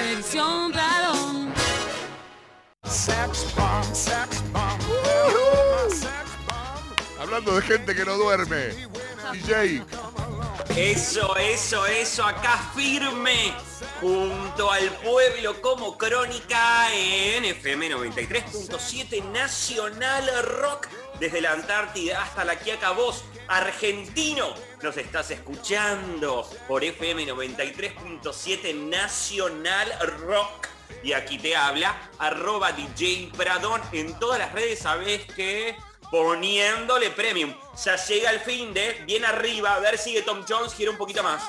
selección. Hablando de gente que no duerme. DJ. Eso, eso, eso, acá firme, junto al pueblo como crónica en FM 93.7 Nacional Rock, desde la Antártida hasta la Quiaca Voz, argentino. Nos estás escuchando por FM 93.7 Nacional Rock. Y aquí te habla, arroba DJ Pradón. En todas las redes sabes que poniéndole premium. Ya llega el fin de, bien arriba, a ver sigue Tom Jones, quiere un poquito más.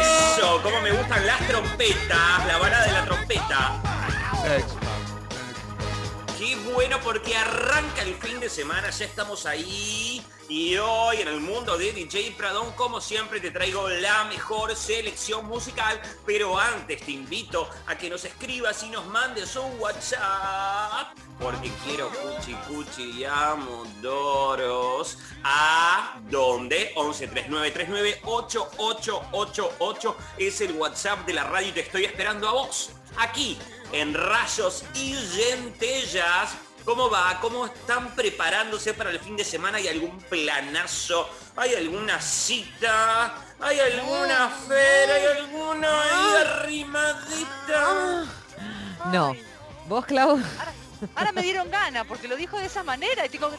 Eso, como me gustan las trompetas, la bala de la trompeta. Qué bueno porque arranca el fin de semana, ya estamos ahí. Y hoy en el mundo de DJ Pradón, como siempre, te traigo la mejor selección musical. Pero antes te invito a que nos escribas y nos mandes un WhatsApp. Porque quiero cuchi cuchi y amodoros. ¿A dónde? 11 39 39 8888 es el WhatsApp de la radio y te estoy esperando a vos. Aquí, en Rayos y Centellas. ¿Cómo va? ¿Cómo están preparándose para el fin de semana? ¿Hay algún planazo? ¿Hay alguna cita? ¿Hay alguna feria? ¿Hay alguna ahí arrimadita? No. ¿Vos, Clau? Ahora me dieron ganas porque lo dijo de esa manera y digo,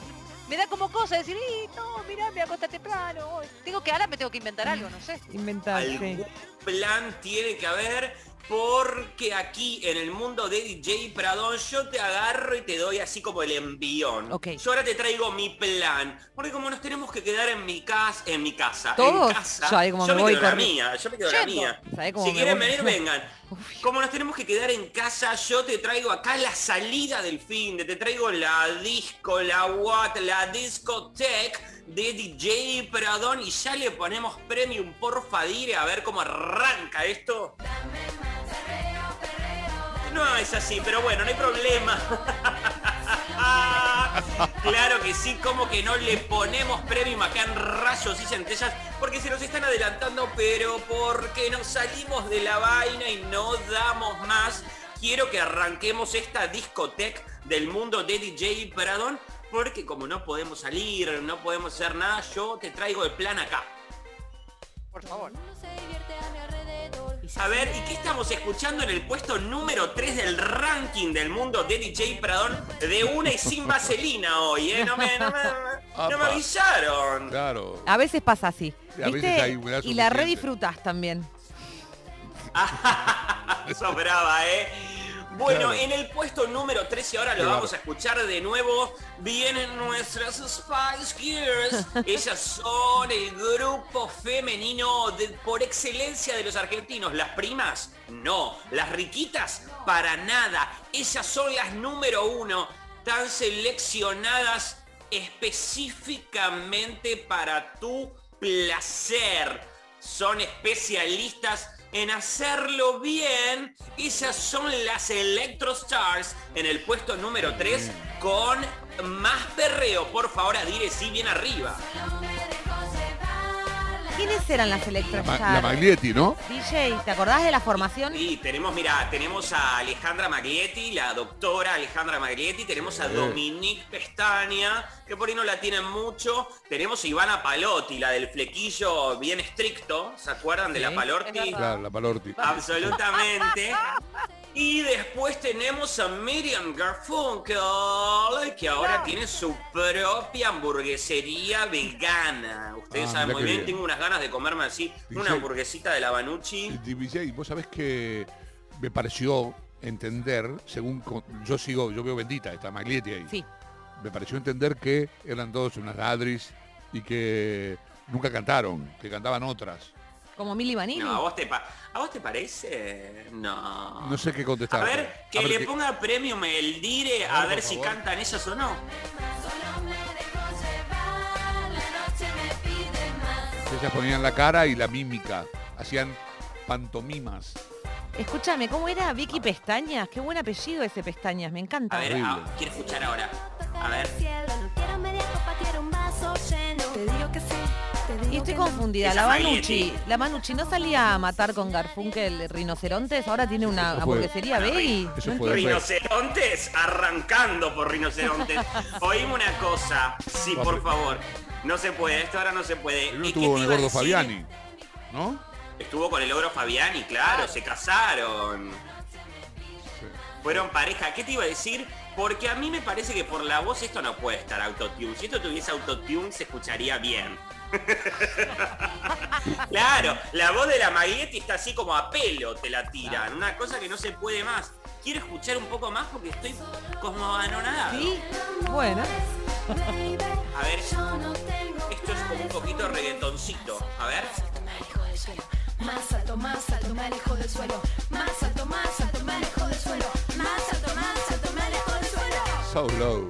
me da como cosa decir, "Y, no, mirá, me acosté temprano. hoy". Tengo que ahora me tengo que inventar algo, no sé. Inventar, sí. Algún plan tiene que haber porque aquí en el mundo de DJ Pradón yo te agarro y te doy así como el envión. Ok. Yo ahora te traigo mi plan. Porque como nos tenemos que quedar en mi casa, en mi casa, ¿Todos? en casa, Yo ahí como yo me me, voy quedo en la corri- mía, yo me quedo la mía. ¿Sabe cómo Si me quieren voy? venir, vengan. Como nos tenemos que quedar en casa, yo te traigo acá la salida del fin de, te traigo la disco, la what, la discotech de DJ Pradón y ya le ponemos premium porfa dire a ver cómo arranca esto. No es así, pero bueno, no hay problema. claro que sí, como que no le ponemos premium acá en rayos y centellas, porque se nos están adelantando, pero porque nos salimos de la vaina y no damos más. Quiero que arranquemos esta discoteca del mundo de DJ Pradón, porque como no podemos salir, no podemos hacer nada, yo te traigo el plan acá. Por favor. A ver, ¿y qué estamos escuchando en el puesto número 3 del ranking del mundo de DJ Pradón de una y sin vaselina hoy, eh? No me, no me, no me Apa. avisaron. Claro. A veces pasa así. A veces y la redisfrutas también. Sos brava, ¿eh? Bueno, Claro. en el puesto número 13 ahora lo vamos a escuchar de nuevo. Vienen nuestras Spice Girls. Ellas son el grupo femenino de- por excelencia de los argentinos. Las primas, no. Las riquitas, para nada. Ellas son las número uno. Tan seleccionadas específicamente para tu placer. Son especialistas en hacerlo bien. Esas son las Electro Stars en el puesto número 3 con más perreo. Por favor, Adire, sí, bien arriba. ¿Quiénes eran las Ma- Electrostars? la Maglietti, ¿no? DJ, ¿te acordás de la formación? Y tenemos, mira, tenemos a Alejandra Maglietti, la doctora Alejandra Maglietti, tenemos a Sí. Dominique Pestaña, que por ahí no la tienen mucho, tenemos a Ivana Palotti, la del flequillo bien estricto, ¿se acuerdan de Sí. la verdad. Claro, la Palorti. Absolutamente. Y después tenemos a Miriam Garfunkel, que ahora Ah. tiene su propia hamburguesería vegana. Ustedes Ah, saben muy bien, bien. tengo unas ganas de comerme así una hamburguesita de la Banucci. Y DJ, vos sabés que me pareció entender, según con- yo sigo, yo veo bendita, está Maglietti ahí. Sí. Me pareció entender que eran todos unas ladris y que nunca cantaron, que cantaban otras. Como Milly Vanilli. No, ¿a vos, te pa- ¿a vos te parece? No. No sé qué contestar. A ver, que A ver le qué- ponga premium el dire a A ver, si favor. cantan ellas o no. Ellas ponían la cara y la mímica, hacían pantomimas. Escúchame, ¿cómo era Vicky Pestañas? Qué buen apellido ese Pestañas, me encanta. A ver, quiero escuchar ahora. A ver. Y estoy confundida. La Manucci, la Manucci no salía a matar con Garfunkel rinocerontes, ahora tiene una Eso fue- hamburguería veggie. Eso No fue entiendo. Rinocerontes, arrancando por rinocerontes. Oíme una cosa, sí, por favor. No se puede, esto ahora no se puede. Primero ¿Y qué estuvo te con el iba a gordo decir? Fabiani, ¿no? Estuvo con el ogro Fabiani, claro, se casaron. Fueron pareja. ¿Qué te iba a decir? Porque a mí me parece que por la voz esto no puede estar autotune. Si esto tuviese autotune se escucharía bien. claro, la voz de la Maglietti está así como a pelo, te la tiran. Una cosa que no se puede más. Quiero escuchar un poco más porque estoy como anonadado. Sí, bueno. A ver, esto es como un poquito reggaetoncito. A ver. Más alto, más alto, me alejo del suelo. Más alto, más alto, me alejo del suelo. So low.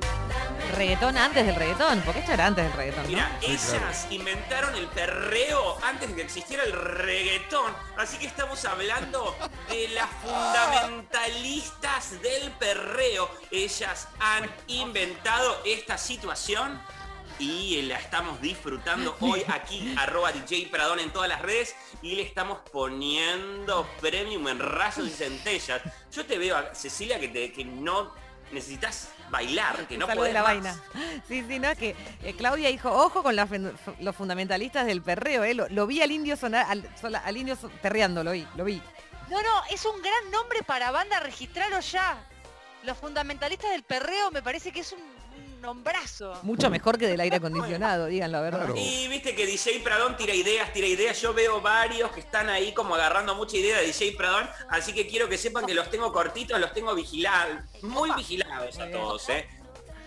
Reggaetón antes del reggaetón, porque esto era antes del reggaetón, ¿no? Mira, Sí, ellas inventaron el perreo antes de que existiera el reggaetón. Así que estamos hablando de las fundamentalistas del perreo. Ellas han inventado esta situación y la estamos disfrutando hoy aquí, arroba DJ Pradón en todas las redes y le estamos poniendo premium en rayos y centellas. Yo te veo, a Cecilia, que, te- que no necesitas bailar, que no Salgo de puedes la más. vaina. Sí, sí, no, es que eh, Claudia dijo, ojo con la los fundamentalistas del perreo, eh. Lo, lo vi al indio sonar, al, sola- al indio so- perreando, lo vi, lo vi. No, no, es un gran nombre para banda, registrarlo ya. Los fundamentalistas del perreo me parece que es un nombrazo. Mucho mejor que del aire acondicionado, díganlo, la verdad. Claro. Y viste que DJ Pradón tira ideas, tira ideas. Yo veo varios que están ahí como agarrando mucha idea de DJ Pradón. Así que quiero que sepan que los tengo cortitos, los tengo vigilados. Muy vigilados a todos, ¿eh?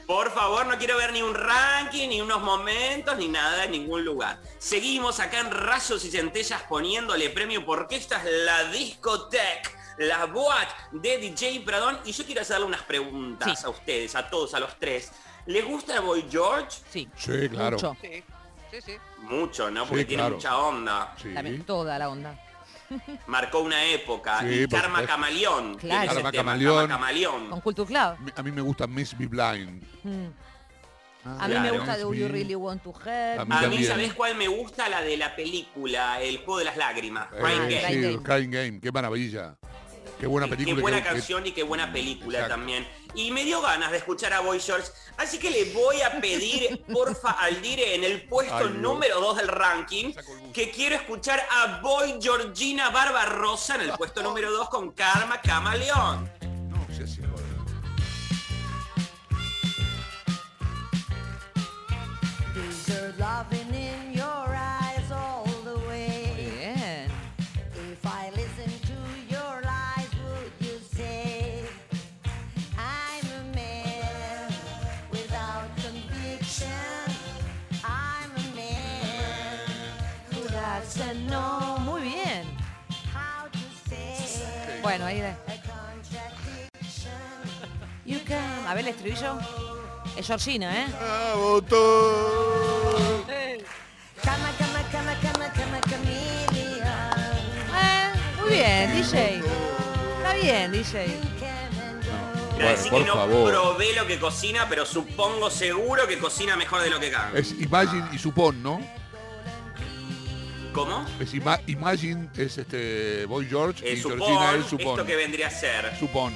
Por favor, no quiero ver ni un ranking, ni unos momentos, ni nada en ningún lugar. Seguimos acá en Rayos y Centellas poniéndole premio porque esta es la discoteca, la boat de DJ Pradón. Y yo quiero hacerle unas preguntas Sí. a ustedes, a todos, a los tres. ¿Les gusta Boy George? Sí, Sí, claro. mucho. Sí, sí, sí. Mucho, ¿no? Porque Sí, tiene claro. mucha onda. Sí. También, toda la onda. Marcó una época. Sí, y Karma. Camaleón. Claro. Karma Camaleón. Karma Camaleón. Con Culture Club. A mí me gusta Miss Be Blind. Mm. Ah, A mí me gusta Do. You Really Want to Help. A mí A mí. ¿sabés cuál me gusta? La de la película, El Juego de las Lágrimas. Eh, Crying Game. sí, Game. Crying Game. Qué maravilla. Qué buena Qué película. buena que- que- canción y qué buena película Exacto. también. Y me dio ganas de escuchar a Boy George. Así que le voy a pedir, porfa, al dire en el puesto Ay, número 2 del ranking, que quiero escuchar a Boy Georgina Barbarosa en el puesto número 2 con Karma Camaleón. No, sí, sí, joder. Bueno, ahí de. a contradiction. You can. A ver el estribillo. Es Georgina, ¿eh? Cama, cama, cama, cama, cama. Eh, muy bien, DJ. Está bien, DJ. Quiero decir por que no favor. probé lo que cocina, pero supongo seguro que cocina mejor de lo que canta. Es Imagine y Supón, ¿no? ¿Cómo? Es Ima- Imagine es este Boy George Eh, y Georgina es Supón. esto que vendría a ser. Supón.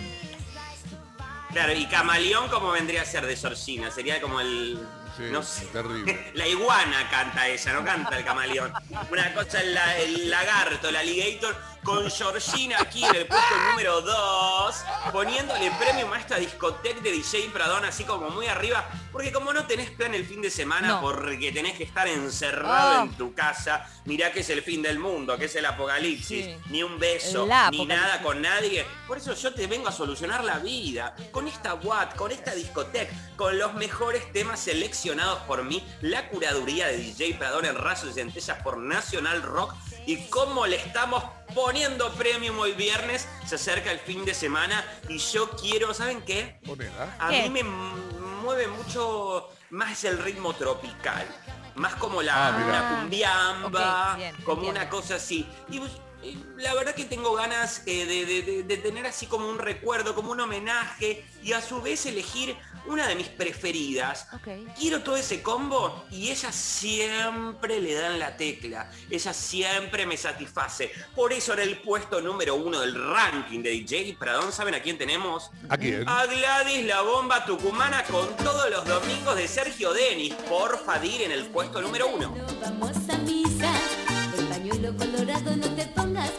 Claro, y camaleón como vendría a ser de Georgina, sería como el... Sí, no sé. terrible. La iguana canta ella, no canta el camaleón. Una cosa la- el lagarto, el alligator, con Georgina aquí en el puesto número 2, poniéndole premio a esta discoteca de DJ Pradón así como muy arriba, porque como no tenés plan el fin de semana No. porque tenés que estar encerrado Oh. en tu casa, mirá que es el fin del mundo, que es el apocalipsis, Sí. ni un beso, ni nada con nadie. Por eso yo te vengo a solucionar la vida. Con esta Watt, con esta discoteca, con los mejores temas seleccionados por mí, la curaduría de DJ Pradón en Rayos y Centellas por Nacional Rock y cómo le estamos poniendo premium hoy viernes. Se acerca el fin de semana y yo quiero, ¿saben qué? Ponela. A ¿Qué? mí me mueve mucho más el ritmo tropical. más como la Ah, una cumbiamba, bien, como una cosa así. Y la verdad que tengo ganas eh, de, de- de- de tener así como un recuerdo, como un homenaje y a su vez elegir una de mis preferidas. Ok. Quiero todo ese combo y ella siempre le dan la tecla. Ella siempre me satisface. Por eso en el puesto número uno del ranking de DJ Pradón, ¿saben a quién tenemos? ¿A quién? A Gladys la bomba tucumana con todos los domingos de Sergio Denis. Porfa, dir en el puesto número uno. Vamos a misa,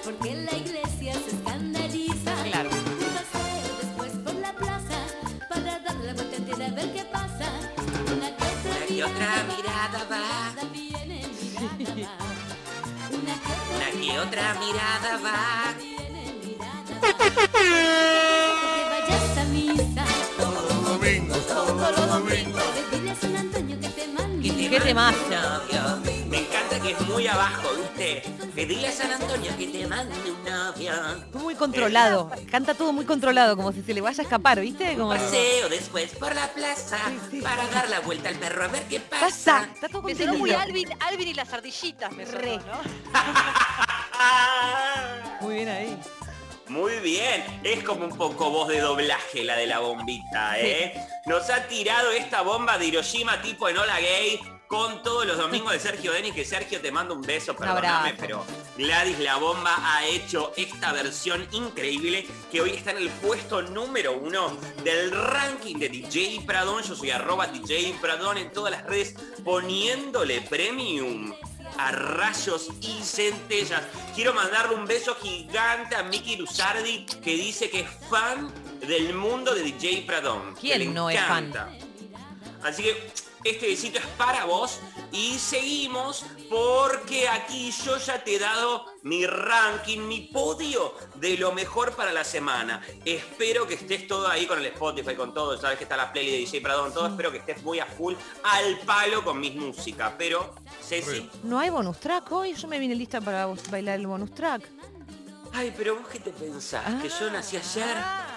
porque la iglesia se escandaliza. Claro. Un paseo después por la plaza para dar la vuelta entera a ver qué pasa. Una que otra, Una que otra mirada va. mirada viene, mirada va. Una que otra Una que otra mirada va. viene, mirada va. Que vayas a misa Todos los domingos, todos los domingos. ¿Qué temazo? Me encanta que es muy abajo, ¿viste? Pedirle a San Antonio que te mande un novio. Muy controlado. Canta todo muy controlado, como si se le vaya a escapar, ¿viste? Como Paseo después por la plaza para dar la vuelta al perro a ver qué pasa. pasa. Está todo Me sonó muy. Alvin, Alvin y las ardillitas, me sonó, Re. ¿no? Muy bien ahí. Muy bien, es como un poco voz de doblaje la de la bombita, ¿eh? Nos ha tirado esta bomba de Hiroshima tipo en Hola Gay con todos los domingos de Sergio Denis, que Sergio te mando un beso, perdóname, pero Gladys la bomba ha hecho esta versión increíble que hoy está en el puesto número uno del ranking de DJ Pradón. Yo soy arroba DJ Pradón en todas las redes poniéndole premium a rayos y centellas. Quiero mandarle un beso gigante a Miki Luzardi que dice que es fan del mundo de DJ Pradón. que ¿Quién le no es fan? encanta. Así que este besito es para vos y seguimos porque aquí yo ya te he dado mi ranking, mi podio de lo mejor para la semana. Espero que estés todo ahí con el Spotify, con todo, sabes que está la playlist de DJ Pradón, todo, espero que estés muy a full, al palo con mis músicas. Pero, Ceci, ¿No hay bonus track hoy? Yo me vine lista para bailar el bonus track. ay, pero vos qué te pensás, que yo nací ayer. Ah,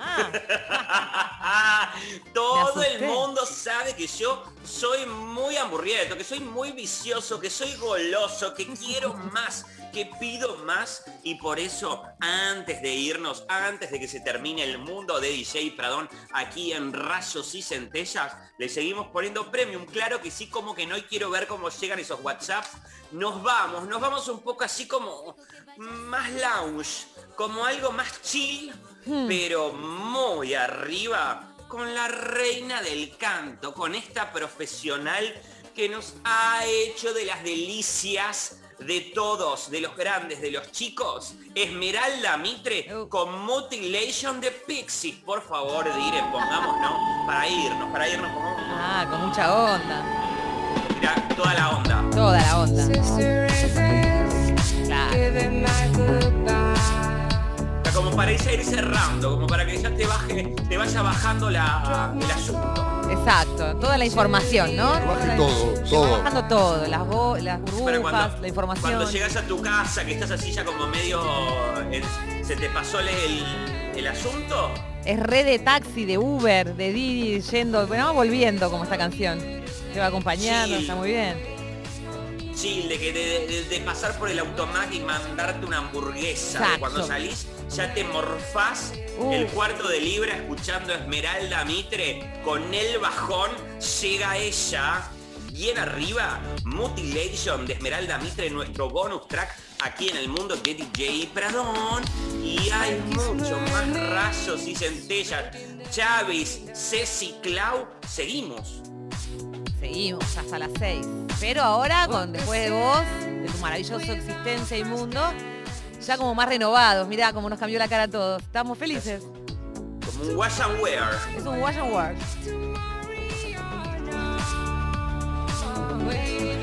Todo el mundo sabe que yo soy muy hamburriento, que soy muy vicioso, que soy goloso, que quiero más, que pido más y por eso antes de irnos, antes de que se termine el mundo de DJ Pradón aquí en Rayos y Centellas, le seguimos poniendo premium. Claro que sí, como que no y quiero ver cómo llegan esos WhatsApps. Nos vamos, nos vamos un poco así como más lounge, como algo más chill, pero muy arriba con la reina del canto, con esta profesional que nos ha hecho de las delicias de todos, de los grandes, de los chicos, Esmeralda Mitre Uh. con Mutilation de Pixies. Por favor, dire, pongámonos para irnos, para irnos, pongamos ah, con mucha onda. mirá, toda la onda. Toda la onda. Claro. Como para ella ir cerrando, como para que ya te baje, te vaya bajando la, el asunto. Exacto. Toda la información, ¿no? Baje todo, todo. bajando todo. Las, bo- las burbujas, la información. Cuando llegas a tu casa, que estás así ya como medio... en- se te pasó el, el asunto, Es red de taxi, de Uber, de Didi, yendo, bueno, volviendo como esta canción. Te va acompañando, Sí. está muy bien. chill, de, que de, de- de pasar por el automac y mandarte una hamburguesa. Exacto. cuando salís ya te morfás Uh. el cuarto de libra escuchando a Esmeralda Mitre con el bajón. Llega ella bien arriba. Mutilation de Esmeralda Mitre, nuestro bonus track aquí en el mundo de DJ Pradón. Y hay mucho más rayos y centellas. Chávez, Ceci, Clau, seguimos. Seguimos hasta las 6. Pero ahora, con después de vos, de tu maravilloso existencia y mundo, ya como más renovados. Mirá cómo nos cambió la cara a todos. Estamos felices. Como un wash and wear. Es un wash and. Way